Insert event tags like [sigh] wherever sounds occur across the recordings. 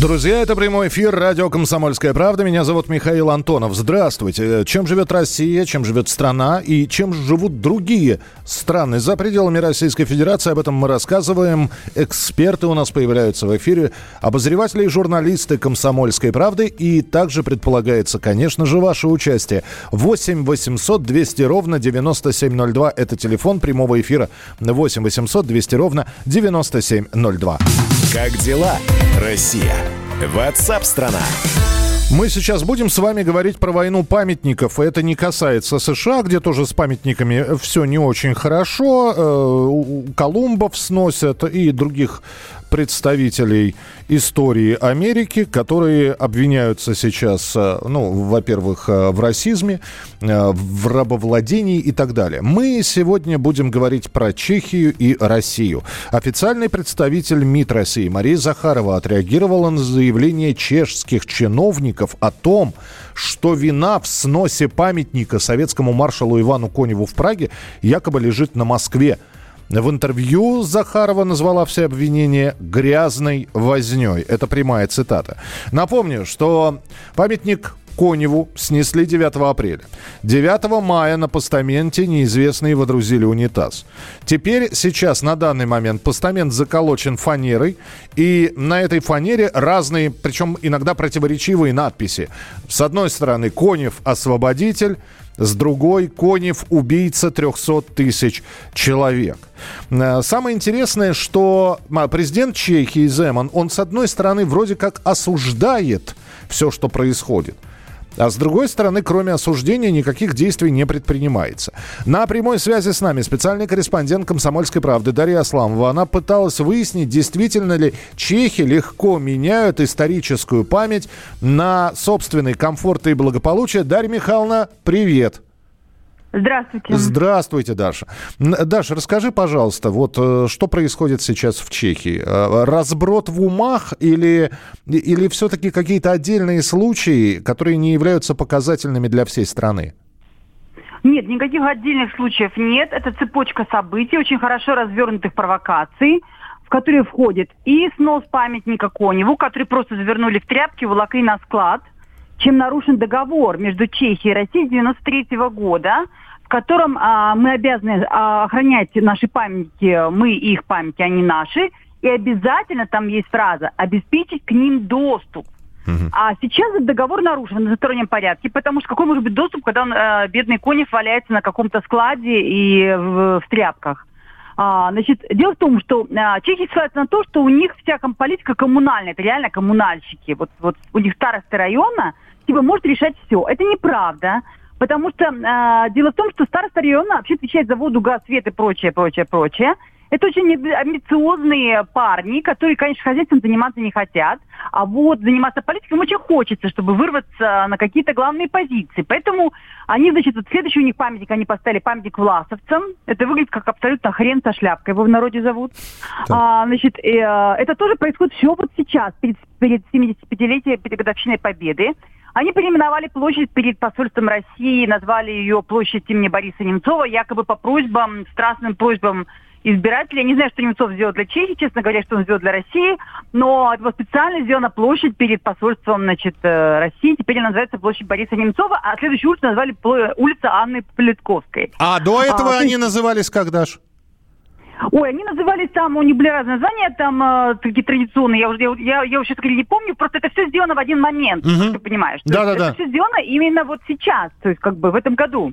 Друзья, это прямой эфир радио «Комсомольская правда». Меня зовут Михаил Антонов. Здравствуйте. Чем живет Россия, чем живет страна и чем живут другие страны за пределами Российской Федерации? Об этом мы рассказываем. Эксперты у нас появляются в эфире, обозреватели и журналисты «Комсомольской правды». И также предполагается, конечно же, ваше участие. 8 800 200 ровно 9702. Это телефон прямого эфира. 8 800 200 ровно 9702. Как дела, Россия? Ватсап-страна! Мы сейчас будем с вами говорить про войну памятников. Это не касается США, где тоже с памятниками все не очень хорошо. Э, Колумбов сносят и других представителей истории Америки, которые обвиняются сейчас, э, ну, во-первых, э, в расизме, э, в рабовладении и так далее. Мы сегодня будем говорить про Чехию и Россию. Официальный представитель МИД России Мария Захарова отреагировала на заявление чешских чиновников о том, что вина в сносе памятника советскому маршалу Ивану Коневу в Праге якобы лежит на Москве. В интервью Захарова назвала все обвинения грязной возней. Это прямая цитата. Напомню, что памятник Коневу снесли 9 апреля. 9 мая на постаменте неизвестные водрузили унитаз. Теперь, сейчас, на данный момент, постамент заколочен фанерой, и на этой фанере разные, причем иногда противоречивые надписи. С одной стороны, Конев освободитель, с другой Конев убийца 300 тысяч человек. Э, самое интересное, что а, президент Чехии Земан, он с одной стороны вроде как осуждает все, что происходит – а с другой стороны, кроме осуждения, никаких действий не предпринимается. На прямой связи с нами специальный корреспондент «Комсомольской правды» Дарья Асламова. Она пыталась выяснить, действительно ли чехи легко меняют историческую память на собственный комфорт и благополучие. Дарья Михайловна, привет! Здравствуйте. Здравствуйте, Даша. Даша, расскажи, пожалуйста, вот э, что происходит сейчас в Чехии? Э, разброд в умах или, или все-таки какие-то отдельные случаи, которые не являются показательными для всей страны? Нет, никаких отдельных случаев нет. Это цепочка событий, очень хорошо развернутых провокаций, в которые входит и снос памятника Коневу, который просто завернули в тряпки, волокли на склад – чем нарушен договор между Чехией и Россией 93 года, в котором а, мы обязаны а, охранять наши памятники, мы их памяти, они наши, и обязательно там есть фраза «обеспечить к ним доступ». А сейчас этот договор нарушен в одностороннем порядке, потому что какой может быть доступ, когда он, э, бедный Конев валяется на каком-то складе и в, в тряпках? А, значит, дело в том, что а, чехи ссылаются на то, что у них вся политика коммунальная, это реально коммунальщики. Вот, вот у них старосты района, типа, может решать все. Это неправда. Потому что э, дело в том, что староста района вообще отвечает за воду, газ, свет и прочее, прочее, прочее. Это очень амбициозные парни, которые, конечно, хозяйством заниматься не хотят. А вот заниматься политикой им очень хочется, чтобы вырваться на какие-то главные позиции. Поэтому они, значит, вот следующий у них памятник, они поставили памятник власовцам. Это выглядит как абсолютно хрен со шляпкой, его в народе зовут. А, значит, э, это тоже происходит все вот сейчас, перед, перед 75-летием годовщиной Победы. Они переименовали площадь перед посольством России, назвали ее площадь имени Бориса Немцова, якобы по просьбам, страстным просьбам избирателей. Я не знаю, что Немцов сделал для Чехии, честно говоря, что он сделал для России, но это специально сделана площадь перед посольством значит, э, России. Теперь она называется площадь Бориса Немцова, а следующую улицу назвали улица Анны Политковской. А до этого а, они есть... назывались как, Даш? Ой, они назывались там, у них были разные названия, там э, такие традиционные, я уже, я, я, я уже не помню, просто это все сделано в один момент, угу. ты понимаешь. Да, да, да. Это все сделано именно вот сейчас, то есть как бы в этом году.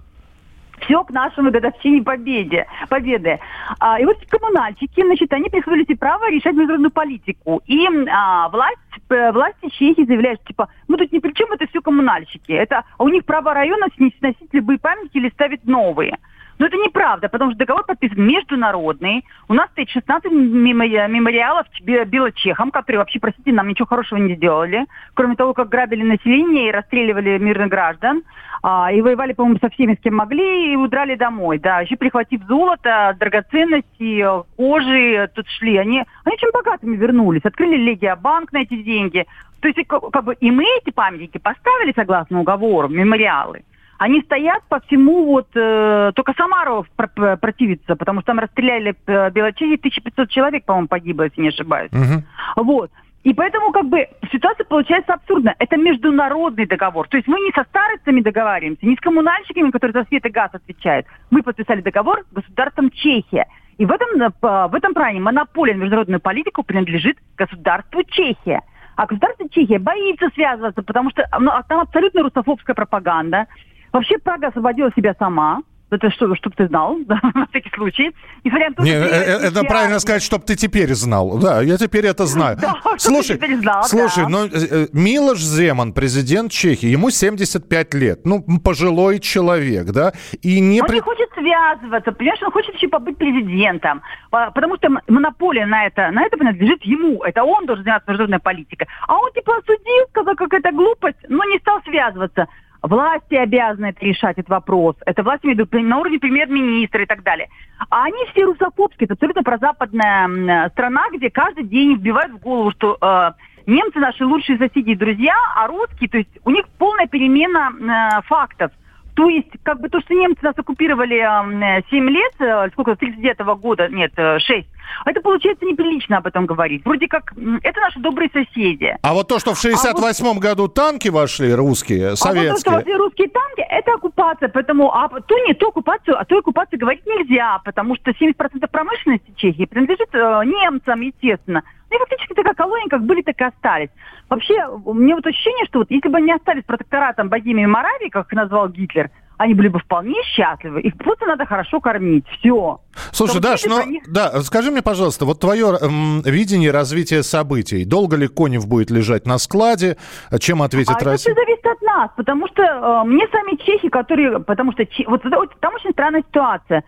Все к нашему годовщине победе, победы. А, и вот коммунальщики, значит, они присвоили себе право решать международную политику. И а, власть, власти Чехии заявляют, типа, мы тут ни при чем, это все коммунальщики. Это, а у них право района сносить любые памятники или ставить новые. Но это неправда, потому что договор подписан международный. У нас стоит 16 мемориалов белочехам, которые вообще, простите, нам ничего хорошего не сделали. Кроме того, как грабили население и расстреливали мирных граждан. А, и воевали, по-моему, со всеми, с кем могли, и удрали домой. Да, еще прихватив золото, драгоценности, кожи, тут шли. Они, они очень богатыми вернулись. Открыли Легия банк на эти деньги. То есть, как бы, и мы эти памятники поставили согласно уговору, мемориалы. Они стоят по всему, вот, э, только Самаров пр- противится, потому что там расстреляли э, Белочеги, 1500 человек, по-моему, погибло, если не ошибаюсь. Угу. Вот. И поэтому как бы ситуация получается абсурдная. Это международный договор. То есть мы не со старостями договариваемся, не с коммунальщиками, которые за свет и газ отвечают. Мы подписали договор с государством Чехия. И в этом, э, в этом плане монополия на международную политику принадлежит государству Чехия. А государство Чехия боится связываться, потому что ну, а там абсолютно русофобская пропаганда. Вообще Прага освободила себя сама. Это что, чтобы ты знал, [laughs] да, на всякий случай. Несмотря на то, Не, что э, э, это правильно сказать, чтобы ты теперь знал. Да, я теперь это знаю. [laughs] Да, слушай, ты знал, слушай, да. ну э, Милош Земан, президент Чехии, ему 75 лет, ну пожилой человек, да, и не. Он при... не хочет связываться, понимаешь, он хочет еще побыть президентом, потому что монополия на это, на это принадлежит ему, это он должен заниматься международной политикой, а он типа осудил, сказал, как это глупость, но не стал связываться. Власти обязаны это решать, этот вопрос. Это власти ведут на уровне премьер-министра и так далее. А они все русофобские. Это абсолютно прозападная страна, где каждый день вбивают в голову, что э, немцы наши лучшие соседи и друзья, а русские, то есть у них полная перемена э, фактов. То есть, как бы то, что немцы нас оккупировали э, 7 лет, э, сколько, с 39 -го года, нет, 6, э, это получается неприлично об этом говорить. Вроде как, это наши добрые соседи. А вот то, что в 68 а вот, году танки вошли, русские, советские... А вот то, что вошли русские танки, это оккупация. Поэтому а, ту не ту оккупацию, а ту оккупацию говорить нельзя, потому что 70% промышленности Чехии принадлежит э, немцам, естественно. Ну и фактически такая колония, как были, так и остались. Вообще, меня вот ощущение, что вот если бы они остались протекторатом Богемии и Моравии, как их назвал Гитлер, они были бы вполне счастливы. Их просто надо хорошо кормить. Все. Слушай, Даш, ну, них... да, скажи мне, пожалуйста, вот твое эм, видение развития событий. Долго ли Конев будет лежать на складе? Чем ответит а Россия? Это зависит от нас, потому что э, мне сами чехи, которые... Потому что вот, вот там очень странная ситуация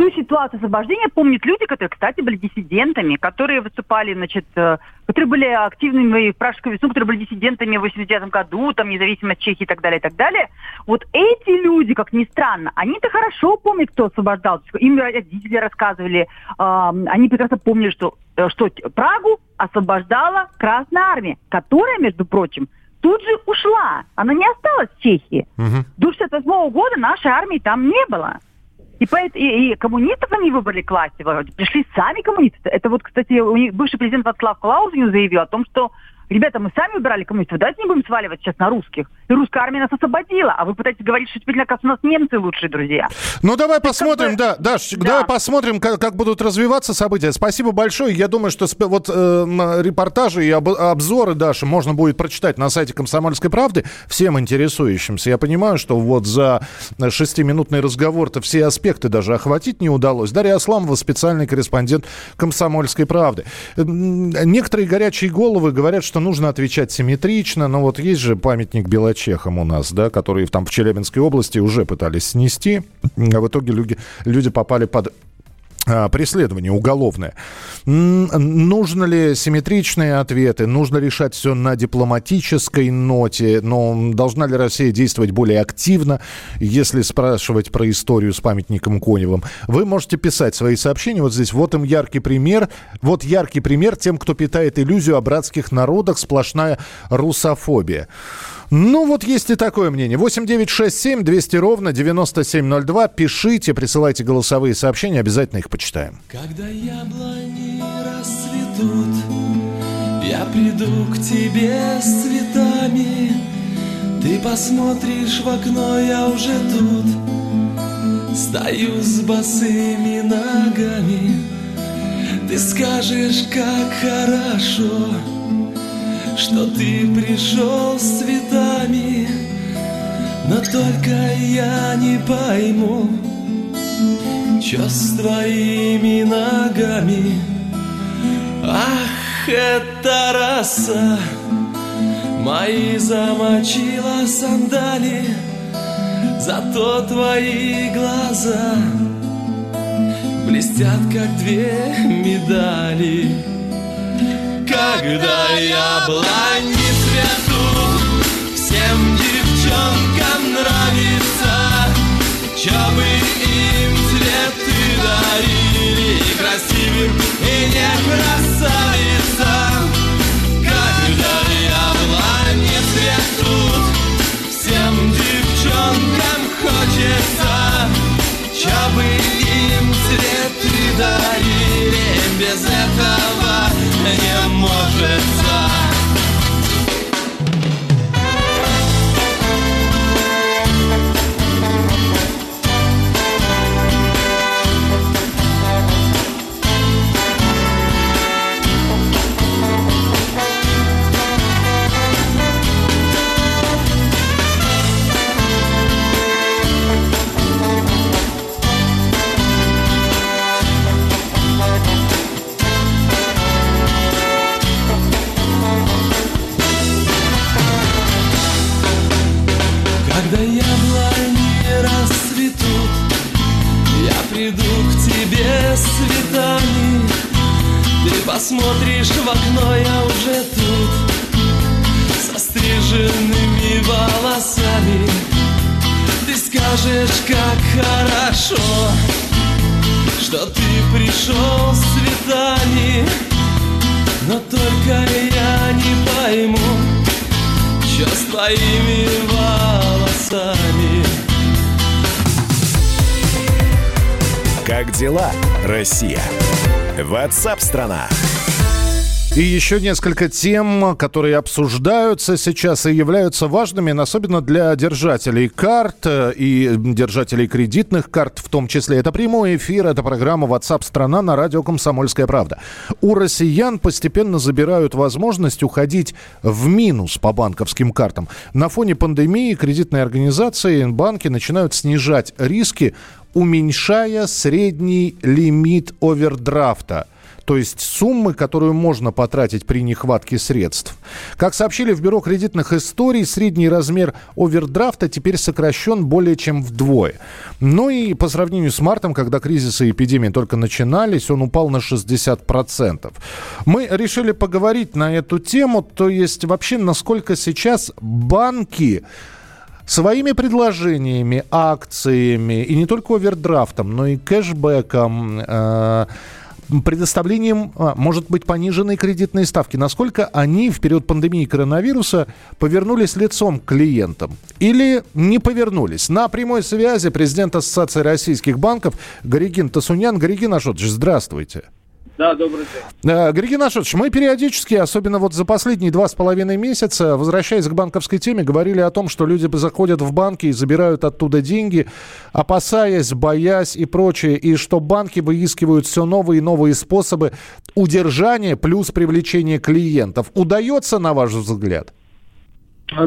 ту ситуацию освобождения помнят люди, которые, кстати, были диссидентами, которые выступали, значит, э, которые были активными в Пражскую весну, которые были диссидентами в 89 году, там, независимость Чехии и так далее, и так далее. Вот эти люди, как ни странно, они-то хорошо помнят, кто освобождал. Им родители рассказывали, э, они прекрасно помнили, что, э, что Прагу освобождала Красная Армия, которая, между прочим, тут же ушла. Она не осталась в Чехии. Угу. До 68 года нашей армии там не было. И, и, и коммунистов они выбрали к власти, пришли сами коммунисты. Это вот, кстати, у них бывший президент Вацлав Клаузен заявил о том, что Ребята, мы сами выбирали коммунистов, давайте не будем сваливать сейчас на русских. И русская армия нас освободила, а вы пытаетесь говорить, что теперь, оказывается, у нас немцы лучшие друзья. Ну, давай посмотрим, да, Даш, да. давай посмотрим, как, как будут развиваться события. Спасибо большое. Я думаю, что вот э, репортажи и об, обзоры, Даша, можно будет прочитать на сайте «Комсомольской правды» всем интересующимся. Я понимаю, что вот за шестиминутный разговор-то все аспекты даже охватить не удалось. Дарья Асламова, специальный корреспондент «Комсомольской правды». Некоторые горячие головы говорят, что нужно отвечать симметрично, но вот есть же памятник белочехам у нас, да, который там в Челябинской области уже пытались снести, а в итоге люди, люди попали под преследование уголовное. Нужно ли симметричные ответы? Нужно решать все на дипломатической ноте? Но должна ли Россия действовать более активно, если спрашивать про историю с памятником Коневым? Вы можете писать свои сообщения. Вот здесь вот им яркий пример. Вот яркий пример тем, кто питает иллюзию о братских народах. Сплошная русофобия. Ну, вот есть и такое мнение. 8 9 6 7 200 ровно 9702. Пишите, присылайте голосовые сообщения, обязательно их почитаем. Когда яблони расцветут, я приду к тебе с цветами. Ты посмотришь в окно, я уже тут. Стою с босыми ногами. Ты скажешь, как хорошо что ты пришел с цветами, но только я не пойму, что с твоими ногами. Ах, это роса, мои замочила сандали, зато твои глаза — блестят, как две медали. Когда яблони цветут, всем девчонкам нравится, чтобы им цветы дарили, и красивым, и не красавицам. Когда яблони цветут, всем девчонкам хочется, чтобы им цветы дарили, без этого не может Посмотришь Ватсап-страна! И еще несколько тем, которые обсуждаются сейчас и являются важными, особенно для держателей карт э, и держателей кредитных карт в том числе. Это прямой эфир, это программа WhatsApp страна на радио «Комсомольская правда». У россиян постепенно забирают возможность уходить в минус по банковским картам. На фоне пандемии кредитные организации, банки начинают снижать риски, уменьшая средний лимит овердрафта – то есть суммы, которую можно потратить при нехватке средств. Как сообщили в Бюро кредитных историй, средний размер овердрафта теперь сокращен более чем вдвое. Ну и по сравнению с мартом, когда кризис и эпидемия только начинались, он упал на 60%. Мы решили поговорить на эту тему, то есть вообще насколько сейчас банки своими предложениями, акциями, и не только овердрафтом, но и кэшбэком, э, предоставлением, а, может быть, пониженной кредитной ставки. Насколько они в период пандемии коронавируса повернулись лицом к клиентам? Или не повернулись? На прямой связи президент Ассоциации российских банков Горигин Тасунян. Горигин Ашотович, здравствуйте. Да, добрый день. Э, Григорий Нашевич, мы периодически, особенно вот за последние два с половиной месяца, возвращаясь к банковской теме, говорили о том, что люди заходят в банки и забирают оттуда деньги, опасаясь, боясь и прочее, и что банки выискивают все новые и новые способы удержания плюс привлечения клиентов. Удается, на ваш взгляд?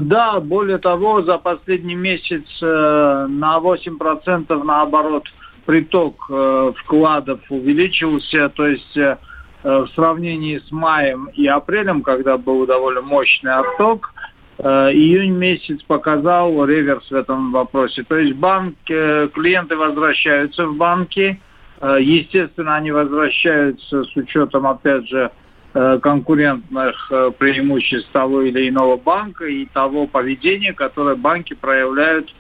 Да, более того, за последний месяц э, на 8% наоборот – приток э, вкладов увеличился, то есть э, в сравнении с маем и апрелем, когда был довольно мощный отток, э, июнь месяц показал реверс в этом вопросе. То есть банк, э, клиенты возвращаются в банки, э, естественно, они возвращаются с учетом, опять же, э, конкурентных э, преимуществ того или иного банка и того поведения, которое банки проявляют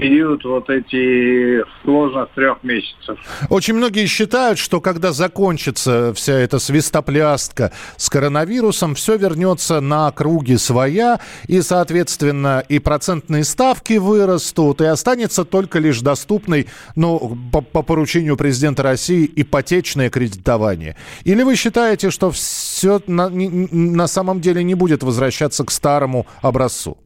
период вот эти сложных трех месяцев. Очень многие считают, что когда закончится вся эта свистоплястка с коронавирусом, все вернется на круги своя, и, соответственно, и процентные ставки вырастут, и останется только лишь доступный, ну, по, по поручению президента России, ипотечное кредитование. Или вы считаете, что все на, на самом деле не будет возвращаться к старому образцу?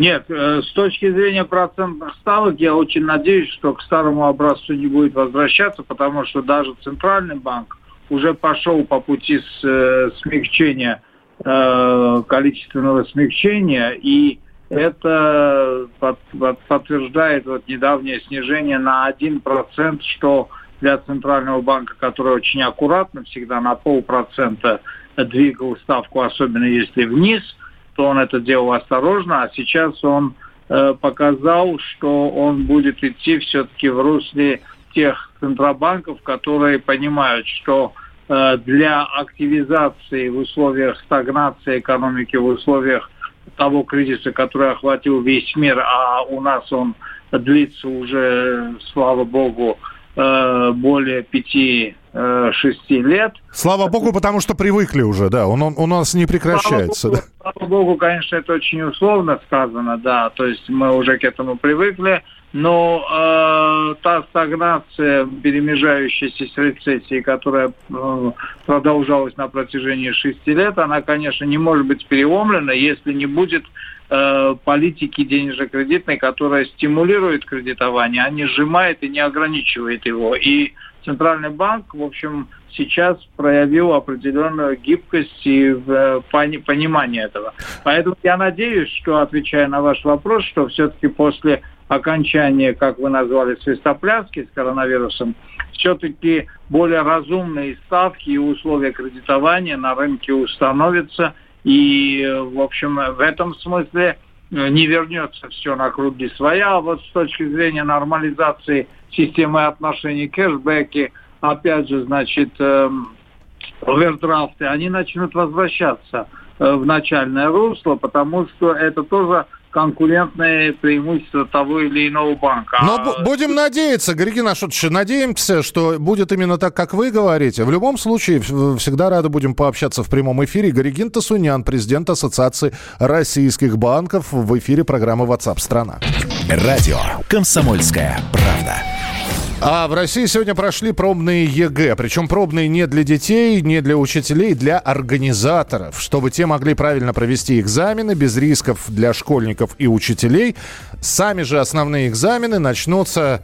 Нет, э, с точки зрения процентных ставок, я очень надеюсь, что к старому образцу не будет возвращаться, потому что даже Центральный банк уже пошел по пути с, э, смягчения, э, количественного смягчения, и это под, под, подтверждает вот недавнее снижение на 1%, что для Центрального банка, который очень аккуратно всегда на полпроцента двигал ставку, особенно если вниз – что он это делал осторожно, а сейчас он э, показал, что он будет идти все-таки в русле тех центробанков, которые понимают, что э, для активизации в условиях стагнации экономики, в условиях того кризиса, который охватил весь мир, а у нас он длится уже, слава богу, более пяти 6 лет. Слава богу, потому что привыкли уже, да, он, он у нас не прекращается. Слава богу, да. слава богу, конечно, это очень условно сказано, да, то есть мы уже к этому привыкли, но э, та стагнация, перемежающаяся с рецессией, которая э, продолжалась на протяжении шести лет, она, конечно, не может быть переломлена, если не будет э, политики денежно-кредитной, которая стимулирует кредитование, а не сжимает и не ограничивает его. И Центральный банк, в общем, сейчас проявил определенную гибкость и э, понимание этого. Поэтому я надеюсь, что, отвечая на ваш вопрос, что все-таки после окончания, как вы назвали, свистопляски с коронавирусом, все-таки более разумные ставки и условия кредитования на рынке установятся. И, в общем, в этом смысле Э, не вернется все на круги своя. А вот с точки зрения нормализации системы отношений кэшбэки, опять же, значит, эм, овердрафты, они начнут возвращаться э, в начальное русло, потому что это тоже конкурентные преимущества того или иного банка. Но а... будем надеяться, Григорий Ашотович, надеемся, что будет именно так, как вы говорите. В любом случае, всегда рады будем пообщаться в прямом эфире. Гарегин Тосунян, президент Ассоциации российских банков, в эфире программы WhatsApp страна Радио «Комсомольская правда». А в России сегодня прошли пробные ЕГЭ. Причем пробные не для детей, не для учителей, для организаторов. Чтобы те могли правильно провести экзамены без рисков для школьников и учителей. Сами же основные экзамены начнутся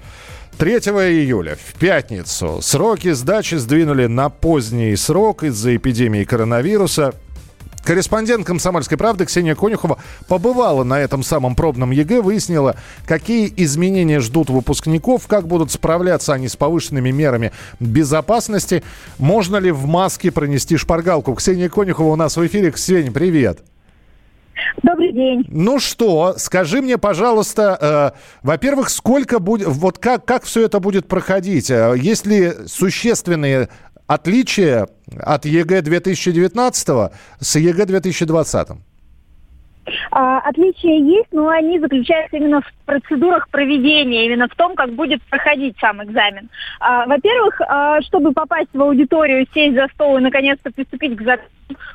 3 июля, в пятницу. Сроки сдачи сдвинули на поздний срок из-за эпидемии коронавируса. Корреспондент «Комсомольской правды» Ксения Конюхова побывала на этом самом пробном ЕГЭ, выяснила, какие изменения ждут выпускников, как будут справляться они с повышенными мерами безопасности, можно ли в маске пронести шпаргалку. Ксения Конюхова у нас в эфире. Ксения, привет. Добрый день. Ну что, скажи мне, пожалуйста, э, во-первых, сколько будет, вот как, как все это будет проходить? Э, есть ли существенные отличие от ЕГЭ 2019 с ЕГЭ 2020? А, отличия есть, но они заключаются именно в процедурах проведения, именно в том, как будет проходить сам экзамен. А, во-первых, а, чтобы попасть в аудиторию, сесть за стол и наконец-то приступить к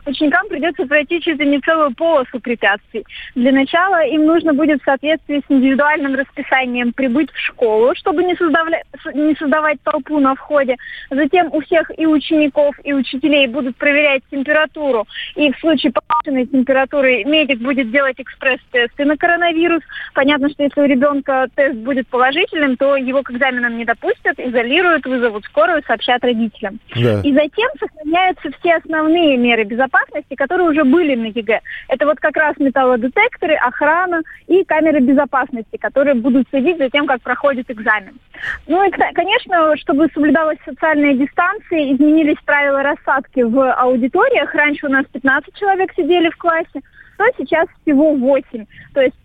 ученикам придется пройти чуть ли не целую полосу препятствий. Для начала им нужно будет в соответствии с индивидуальным расписанием прибыть в школу, чтобы не, создавля... не создавать толпу на входе. Затем у всех и учеников, и учителей будут проверять температуру. И в случае повышенной температуры медик будет делать экспресс-тесты на коронавирус. Понятно, что если у ребенка тест будет положительным, то его к экзаменам не допустят, изолируют, вызовут скорую, сообщат родителям. Да. И затем сохраняются все основные меры меры безопасности, которые уже были на ЕГЭ. Это вот как раз металлодетекторы, охрана и камеры безопасности, которые будут следить за тем, как проходит экзамен. Ну и, конечно, чтобы соблюдалась социальная дистанция, изменились правила рассадки в аудиториях. Раньше у нас 15 человек сидели в классе, то сейчас всего 8. То есть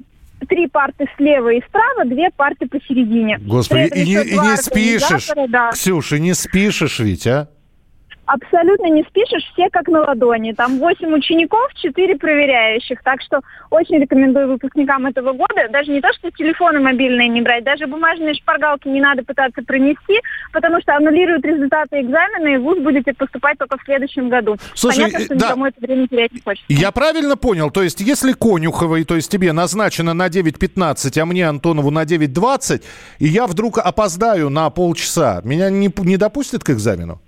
три парты слева и справа, две парты посередине. Господи, и не, и не спишешь, да. Ксюша, не спишешь ведь, а? Абсолютно не спишешь, все как на ладони. Там 8 учеников, 4 проверяющих. Так что очень рекомендую выпускникам этого года даже не то, что телефоны мобильные не брать, даже бумажные шпаргалки не надо пытаться пронести, потому что аннулируют результаты экзамена, и в ВУЗ будете поступать только в следующем году. Слушай, Понятно, что да. никому это время терять не хочется. Я правильно понял? То есть, если Конюховой, то есть тебе назначено на 9.15, а мне, Антонову, на 9.20, и я вдруг опоздаю на полчаса, меня не, не допустят к экзамену?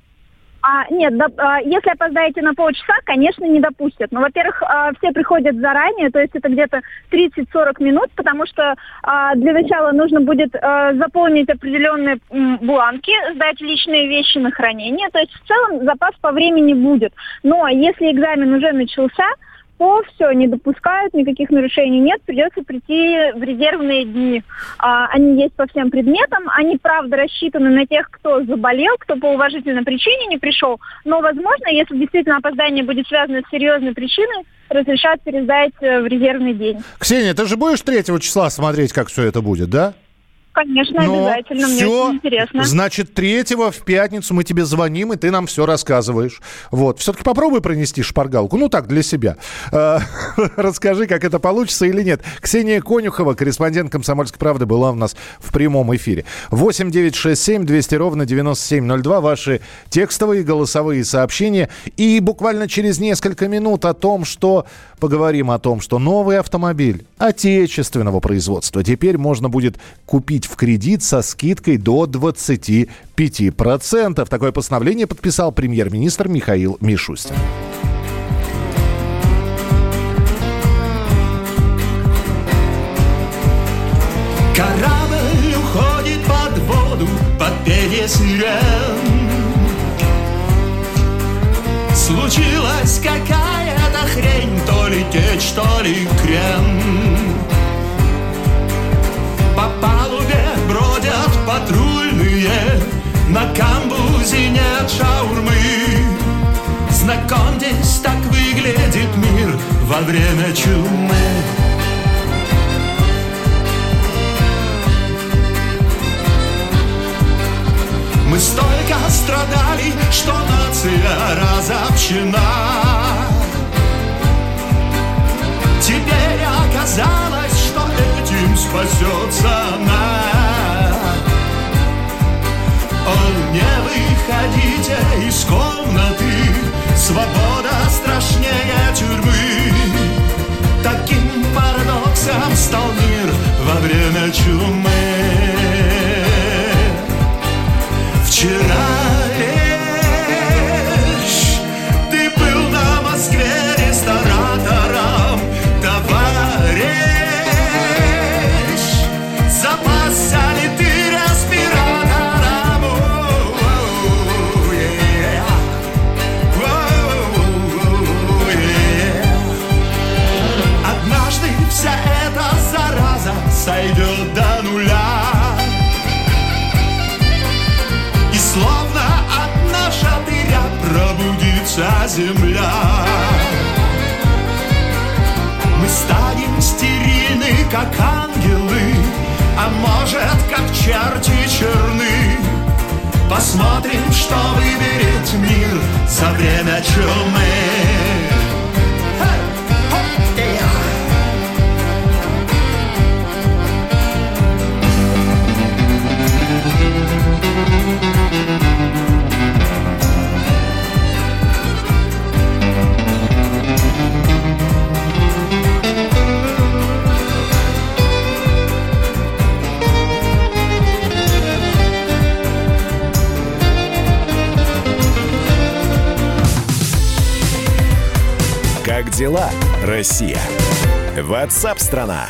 А, нет, да, а, если опоздаете на полчаса, конечно, не допустят. Но, во-первых, а, все приходят заранее, то есть это где-то 30-40 минут, потому что а, для начала нужно будет заполнить определенные бланки, сдать личные вещи на хранение. То есть в целом запас по времени будет. Но если экзамен уже начался, то все, не допускают, никаких нарушений нет, придется прийти в резервные дни. А, они есть по всем предметам, они, правда, рассчитаны на тех, кто заболел, кто по уважительной причине не пришел, но, возможно, если действительно опоздание будет связано с серьезной причиной, разрешат пересдать э, в резервный день. Ксения, ты же будешь 3 числа смотреть, как все это будет, да? Конечно, Ну, обязательно. Мне всё. очень интересно. Значит, третьего в пятницу мы тебе звоним, и ты нам все рассказываешь. Вот. Все-таки попробуй пронести шпаргалку. Ну так, для себя. Э, [laughs] Расскажи, как это получится или нет. Ксения Конюхова, корреспондент «Комсомольской правды», была у нас в прямом эфире. 8 9 6 7 200 ровно 9702. Ваши текстовые голосовые сообщения. И буквально через несколько минут о том, что поговорим о том, что новый автомобиль отечественного производства теперь можно будет купить в кредит со скидкой до 25%. Такое постановление подписал премьер-министр Михаил Мишустин. Корабль уходит под воду под пение сирен Случилась какая-то хрень, то ли течь, то ли крен патрульные На камбузе нет шаурмы Знакомьтесь, так выглядит мир во время чумы Мы столько страдали, что нация разобщена. Теперь оказалось, что этим спасется она. Не выходите из комнаты, свобода страшнее тюрьмы. Таким парадоксом стал мир во время чумы. Черти черны. Посмотрим, что выберет мир за время чумы Россия? Ватсап-страна!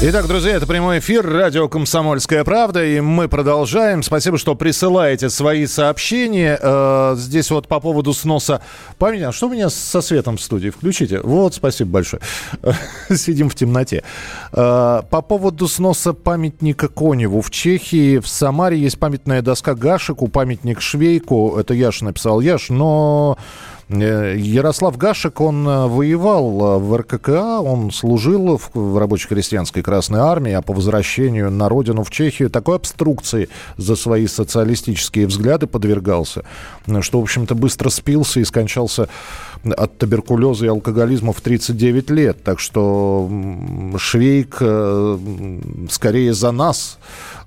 Итак, друзья, это прямой эфир, радио «Комсомольская правда», и мы продолжаем. Спасибо, что присылаете свои сообщения. Э, здесь вот по поводу сноса памяти. А что у меня со светом в студии? Включите. Вот, спасибо большое. [laughs] Сидим в темноте. Э, по поводу сноса памятника Коневу. В Чехии, в Самаре есть памятная доска Гашику, памятник Швейку. Это Яш написал Яш, но... Э, Ярослав Гашек, он э, воевал э, в РККА, он служил в, рабоче-крестьянской Красной Армии, а по возвращению на родину в Чехию такой обструкции за свои социалистические взгляды подвергался, что, в общем-то, быстро спился и скончался от туберкулеза и алкоголизма в 39 лет. Так что Швейк скорее за нас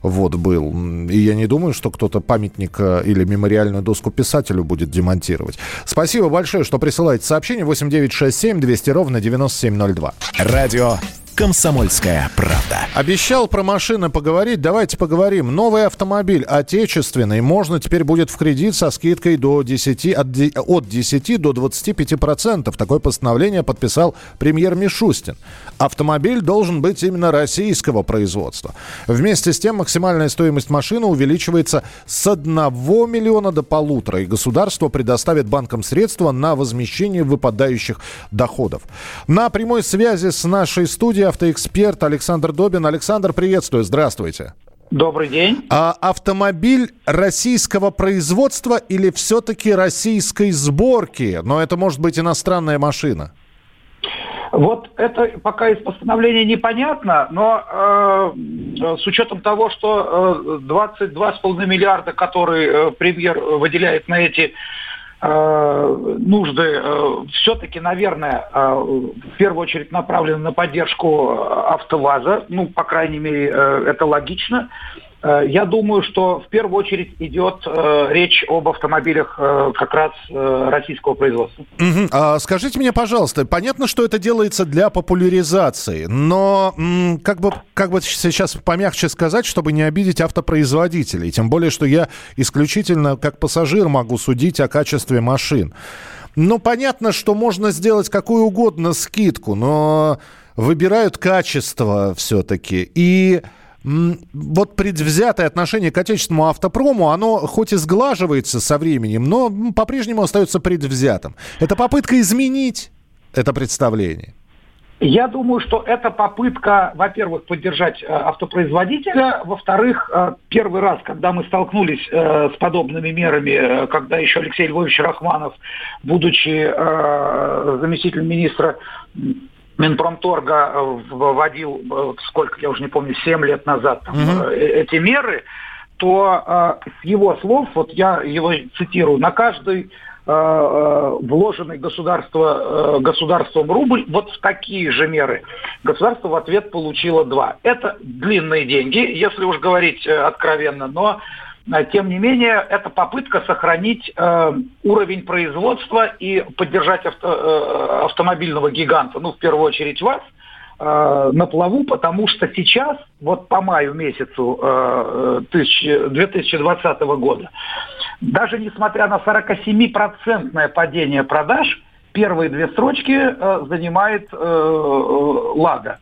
вот был. И я не думаю, что кто-то памятник э, или мемориальную доску писателю будет демонтировать. Спасибо большое, что присылаете сообщение 8967 200 ровно 9702. Радио «Комсомольская правда». Обещал про машины поговорить, давайте поговорим. Новый автомобиль отечественный можно теперь будет в кредит со скидкой до 10, от, де- от 10 до 25 процентов. Такое постановление подписал премьер Мишустин. Автомобиль должен быть именно российского производства. Вместе с тем максимальная стоимость машины увеличивается с 1 миллиона до полутора, и государство предоставит банкам средства на возмещение выпадающих доходов. На прямой связи с нашей студией автоэксперт Александр Добин. Александр, приветствую, здравствуйте. Добрый день. А автомобиль российского производства или все-таки российской сборки? Но это может быть иностранная машина. Вот это пока из постановления непонятно, но э, с учетом того, что э, 22,5 миллиарда, которые э, премьер выделяет на эти нужды, э, все-таки, наверное, э, в первую очередь направлены на поддержку АвтоВАЗа. Ну, по крайней мере, э, это логично. Э, я думаю, что в первую очередь идет э, речь об автомобилях э, как раз э, российского производства. Мгм. А скажите мне, пожалуйста, понятно, что это делается для популяризации, но м, как бы, как бы сейчас помягче сказать, чтобы не обидеть автопроизводителей, тем более, что я исключительно как пассажир могу судить о качестве машин. Ну, понятно, что можно сделать какую угодно скидку, но выбирают качество все-таки. И вот предвзятое отношение к отечественному автопрому, оно хоть и сглаживается со временем, но по-прежнему остается предвзятым. Это попытка изменить это представление. Я думаю, что это попытка, во-первых, поддержать э, автопроизводителя, во-вторых, э, первый раз, когда мы столкнулись э, с подобными мерами, когда еще Алексей Львович Рахманов, будучи заместителем министра Минпромторга, э, вводил, э, сколько, я уже не помню, 7 лет назад там, э, эти меры, то с его слов, вот я его цитирую, на каждый вложенный государство, государством рубль, вот в такие же меры государство в ответ получило два. Это длинные деньги, если уж говорить откровенно, но тем не менее, это попытка сохранить э, уровень производства и поддержать авто- э, автомобильного гиганта, ну, в первую очередь вас, э, на плаву, потому что сейчас, вот по маю месяцу э, тысяч- 2020 года, даже несмотря на 47-процентное падение продаж, первые две строчки э, занимает э, э, «Лада».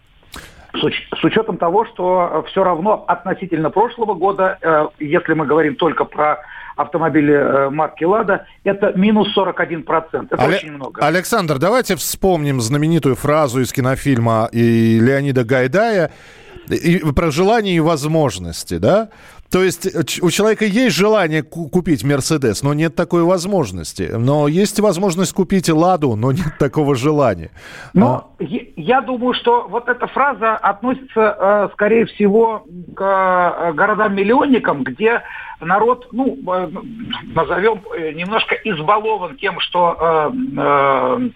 С, уч- с учетом того, что все равно относительно прошлого года, э, если мы говорим только про автомобили э, марки «Лада», это минус 41%. Это Але- очень много. Александр, давайте вспомним знаменитую фразу из кинофильма и Леонида Гайдая и, про желание и возможности, да? То есть э, у человека есть желание ку- купить Мерседес, но нет такой возможности. Но есть возможность купить Ладу, но нет [laughs] такого желания. А, Но я- я думаю, что вот эта фраза относится, э, скорее всего, к э, городам-миллионникам, где народ, ну, назовем, немножко избалован тем, что э, э,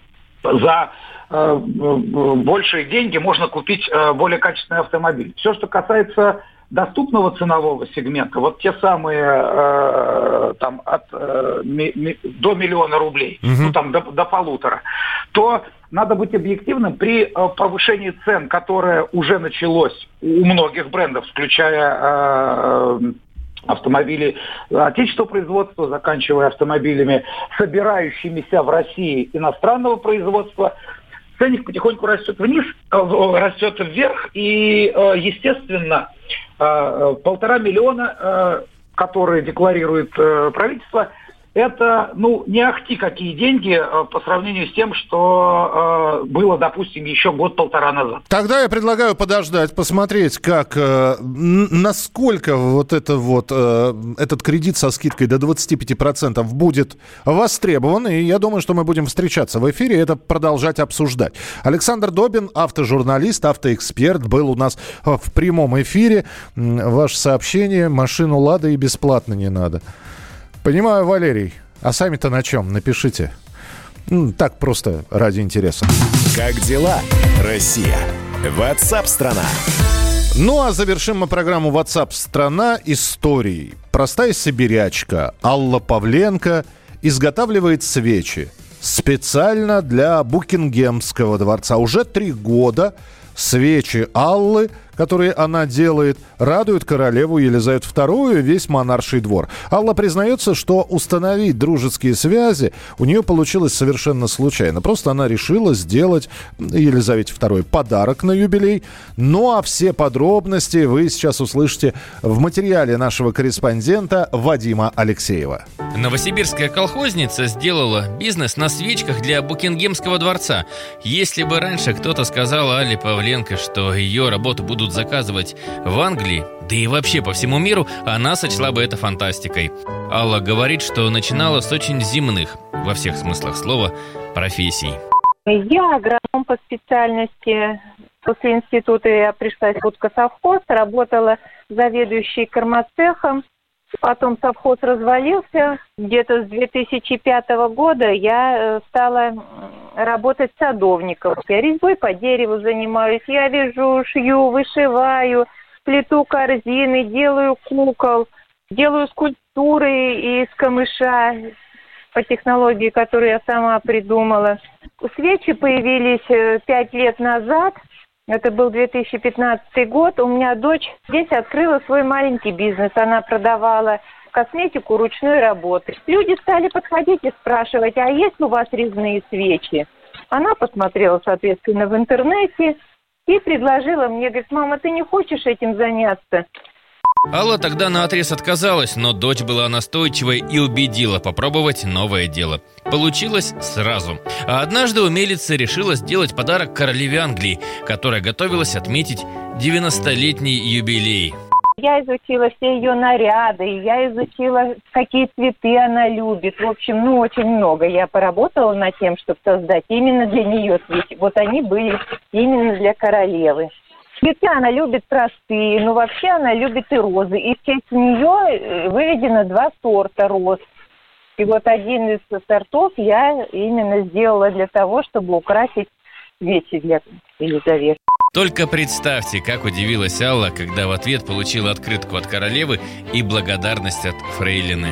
за э, большие деньги можно купить более качественный автомобиль. Все, что касается доступного ценового сегмента, вот те самые э, там от э, ми- ми- до миллиона рублей, Мгм. ну там до, до полутора, то надо быть объективным при э, повышении цен, которое уже началось у многих брендов, включая э, автомобили отечественного производства, заканчивая автомобилями, собирающимися в России иностранного производства, ценник потихоньку растет вниз, э, растет вверх, и, э, естественно, э, полтора миллиона, которые декларирует правительство, это, ну, не ахти какие деньги э, по сравнению с тем, что э, было, допустим, еще год-полтора назад. Тогда я предлагаю подождать, посмотреть, как, э, насколько вот это вот, э, этот кредит со скидкой до 25% будет востребован. И я думаю, что мы будем встречаться в эфире и это продолжать обсуждать. Александр Добин, автожурналист, автоэксперт, был у нас э, в прямом эфире. Ваше сообщение, машину «Лада» и бесплатно не надо. Понимаю, Валерий. А сами-то на чем? Напишите. М, Так просто ради интереса. Как дела, Россия? Ватсап-страна! Ну а завершим мы программу WhatsApp страна историей. Простая сибирячка Алла Павленко изготавливает свечи специально для Букингемского дворца. Уже три года свечи Аллы, которые она делает, радуют королеву Елизавету II и весь монарший двор. Алла признается, что установить дружеские связи у нее получилось совершенно случайно. Просто она решила сделать Елизавете II подарок на юбилей. Ну а все подробности вы сейчас услышите в материале нашего корреспондента Вадима Алексеева. Новосибирская колхозница сделала бизнес на свечках для Букингемского дворца. Если бы раньше кто-то сказал Алле Павленко, что ее работу будут заказывать в Англии, да и вообще по всему миру, она сочла бы это фантастикой. Алла говорит, что начинала с очень земных, во всех смыслах слова, профессий. Я агроном по специальности. После института я пришла в совхоз, работала заведующей кормоцехом. Потом совхоз развалился. Где-то с 2005 года я э, стала работать садовником. Я резьбой по дереву занимаюсь. Я вяжу, шью, вышиваю, плету корзины, делаю кукол, делаю скульптуры из камыша по технологии, которую я сама придумала. Свечи появились э, пять лет назад. Это был 2015 год. У меня дочь здесь открыла свой маленький бизнес. Она продавала косметику ручной работы. Люди стали подходить и спрашивать, а есть у вас резные свечи? Она посмотрела, соответственно, в интернете и предложила мне, говорит, мама, ты не хочешь этим заняться? Алла тогда на отрез отказалась, но дочь была настойчивой и убедила попробовать новое дело. Получилось сразу. А однажды умелица решила сделать подарок королеве Англии, которая готовилась отметить 90-летний юбилей. Я изучила все ее наряды, я изучила, какие цветы она любит. В общем, ну, очень много. Я поработала над тем, чтобы создать именно для нее цветы. Вот они были именно для королевы. Цветы она любит простые, но вообще она любит и розы. И в честь нее э, выведено два сорта роз. И вот один из сортов я именно сделала для того, чтобы украсить свечи для Елизаветы. Только представьте, как удивилась Алла, когда в ответ получила открытку от королевы и благодарность от фрейлины.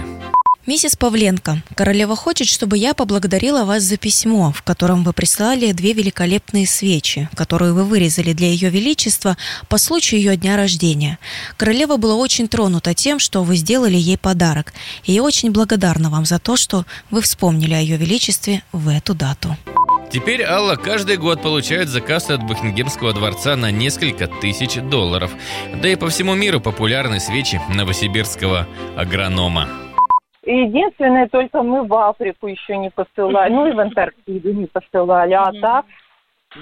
Миссис Павленко, королева хочет, чтобы я поблагодарила вас за письмо, в котором вы прислали две великолепные свечи, которые вы вырезали для ее величества по случаю ее дня рождения. Королева была очень тронута тем, что вы сделали ей подарок, и я очень благодарна вам за то, что вы вспомнили о ее величестве в эту дату. Теперь Алла каждый год получает заказ от Букингемского дворца на несколько тысяч долларов. Да и по всему миру популярны свечи новосибирского агронома. Единственное, только мы в Африку еще не посылали, ну и в Антарктиду не посылали, а так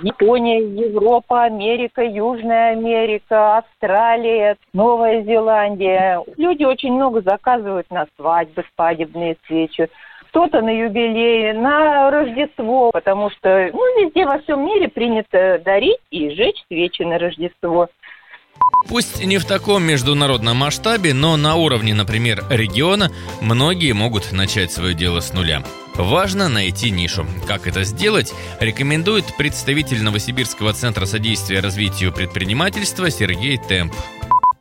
Япония, Европа, Америка, Южная Америка, Австралия, Новая Зеландия. Люди очень много заказывают на свадьбы, свадебные свечи. Кто-то на юбилей, на Рождество, потому что ну, везде во всем мире принято дарить и жечь свечи на Рождество. Пусть не в таком международном масштабе, но на уровне, например, региона, многие могут начать свое дело с нуля. Важно найти нишу. Как это сделать, рекомендует представитель Новосибирского центра содействия развитию предпринимательства Сергей Темп.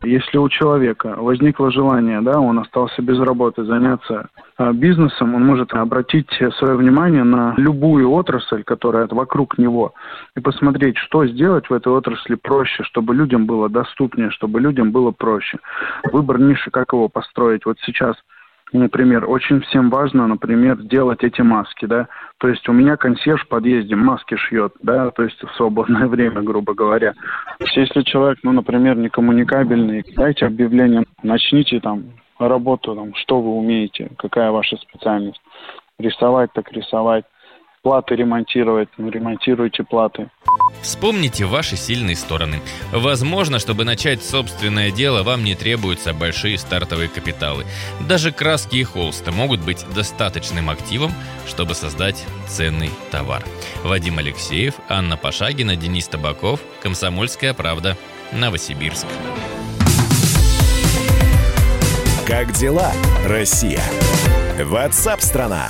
Если у человека возникло желание, да, он остался без работы, заняться а, бизнесом, он может обратить свое внимание на любую отрасль, которая вокруг него, и посмотреть, что сделать в этой отрасли проще, чтобы людям было доступнее, чтобы людям было проще. Выбор ниши, как его построить. Вот сейчас – например, очень всем важно, например, делать эти маски, да, то есть у меня консьерж в подъезде маски шьет, да, то есть в свободное [laughs] время, грубо говоря. Если человек, ну, например, не коммуникабельный, дайте объявление, начните там работу, там, что вы умеете, какая ваша специальность. Рисовать так рисовать, платы ремонтировать, ну, ремонтируйте платы. Вспомните ваши сильные стороны. Возможно, чтобы начать собственное дело, вам не требуются большие стартовые капиталы. Даже краски и холсты могут быть достаточным активом, чтобы создать ценный товар. Вадим Алексеев, Анна Пашагина, Денис Табаков, Комсомольская правда, Новосибирск. Как дела, Россия? Ватсап-страна!